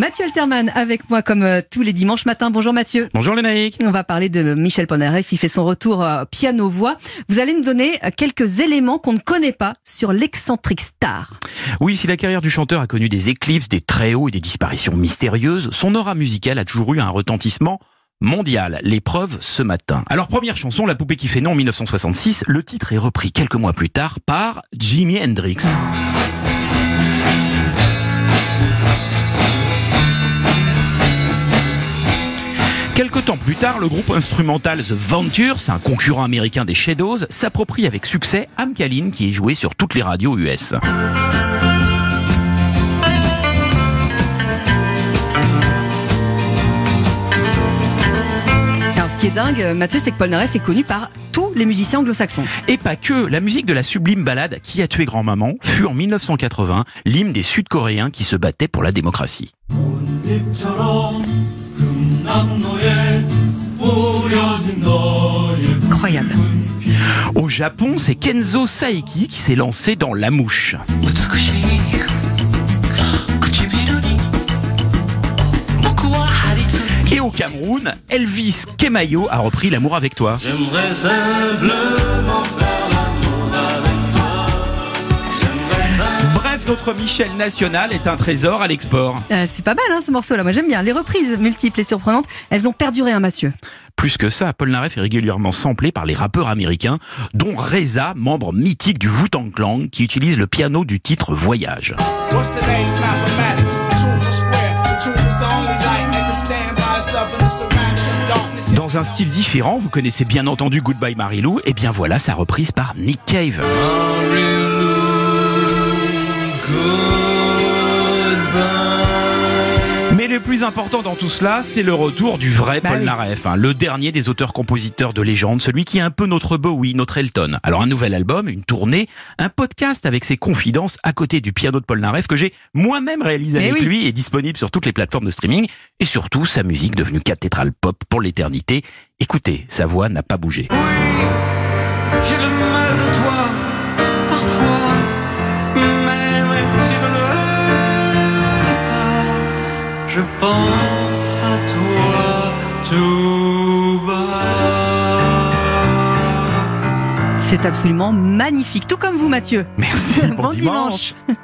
Mathieu Alterman avec moi comme euh, tous les dimanches matins. Bonjour Mathieu. Bonjour Lénaïque. On va parler de Michel Polnareff. Il fait son retour euh, piano-voix. Vous allez nous donner euh, quelques éléments qu'on ne connaît pas sur l'excentrique star. Oui, si la carrière du chanteur a connu des éclipses, des très hauts et des disparitions mystérieuses, son aura musicale a toujours eu un retentissement mondial. L'épreuve ce matin. Alors première chanson, La poupée qui fait non en 1966. Le titre est repris quelques mois plus tard par Jimi Hendrix. Quelque temps plus tard, le groupe instrumental The Ventures, un concurrent américain des Shadows, s'approprie avec succès Amkaline qui est joué sur toutes les radios US. Alors ce qui est dingue, euh, Mathieu, c'est que Polnareff est connu par tous les musiciens anglo-saxons. Et pas que, la musique de la sublime balade Qui a tué grand-maman fut en 1980 l'hymne des Sud-Coréens qui se battaient pour la démocratie. Incroyable. Au Japon, c'est Kenzo Saeki qui s'est lancé dans La Mouche. Et au Cameroun, Elvis Kemayo a repris L'amour avec toi. J'aimerais simplement faire notre Michel national est un trésor à l'export. Euh, c'est pas mal hein, ce morceau-là. Moi j'aime bien. Les reprises multiples et surprenantes, elles ont perduré, hein, Mathieu. Plus que ça, Paul Naref est régulièrement samplé par les rappeurs américains, dont Reza, membre mythique du Wu-Tang Clan, qui utilise le piano du titre Voyage. Dans un style différent, vous connaissez bien entendu Goodbye Marilou, et bien voilà sa reprise par Nick Cave. Mais le plus important dans tout cela, c'est le retour du vrai Bah Paul oui. Naref, hein, le dernier des auteurs-compositeurs de légende, celui qui est un peu notre Bowie, notre Elton. Alors un nouvel album, une tournée, un podcast avec ses confidences à côté du piano de Paul Naref que j'ai moi-même réalisé avec oui. lui et disponible sur toutes les plateformes de streaming et surtout sa musique devenue cathédrale pop pour l'éternité. Écoutez, sa voix n'a pas bougé. J'ai le mal de toi, parfois. C'est absolument magnifique. Tout comme vous, Mathieu. Merci, bon, Bon dimanche. dimanche.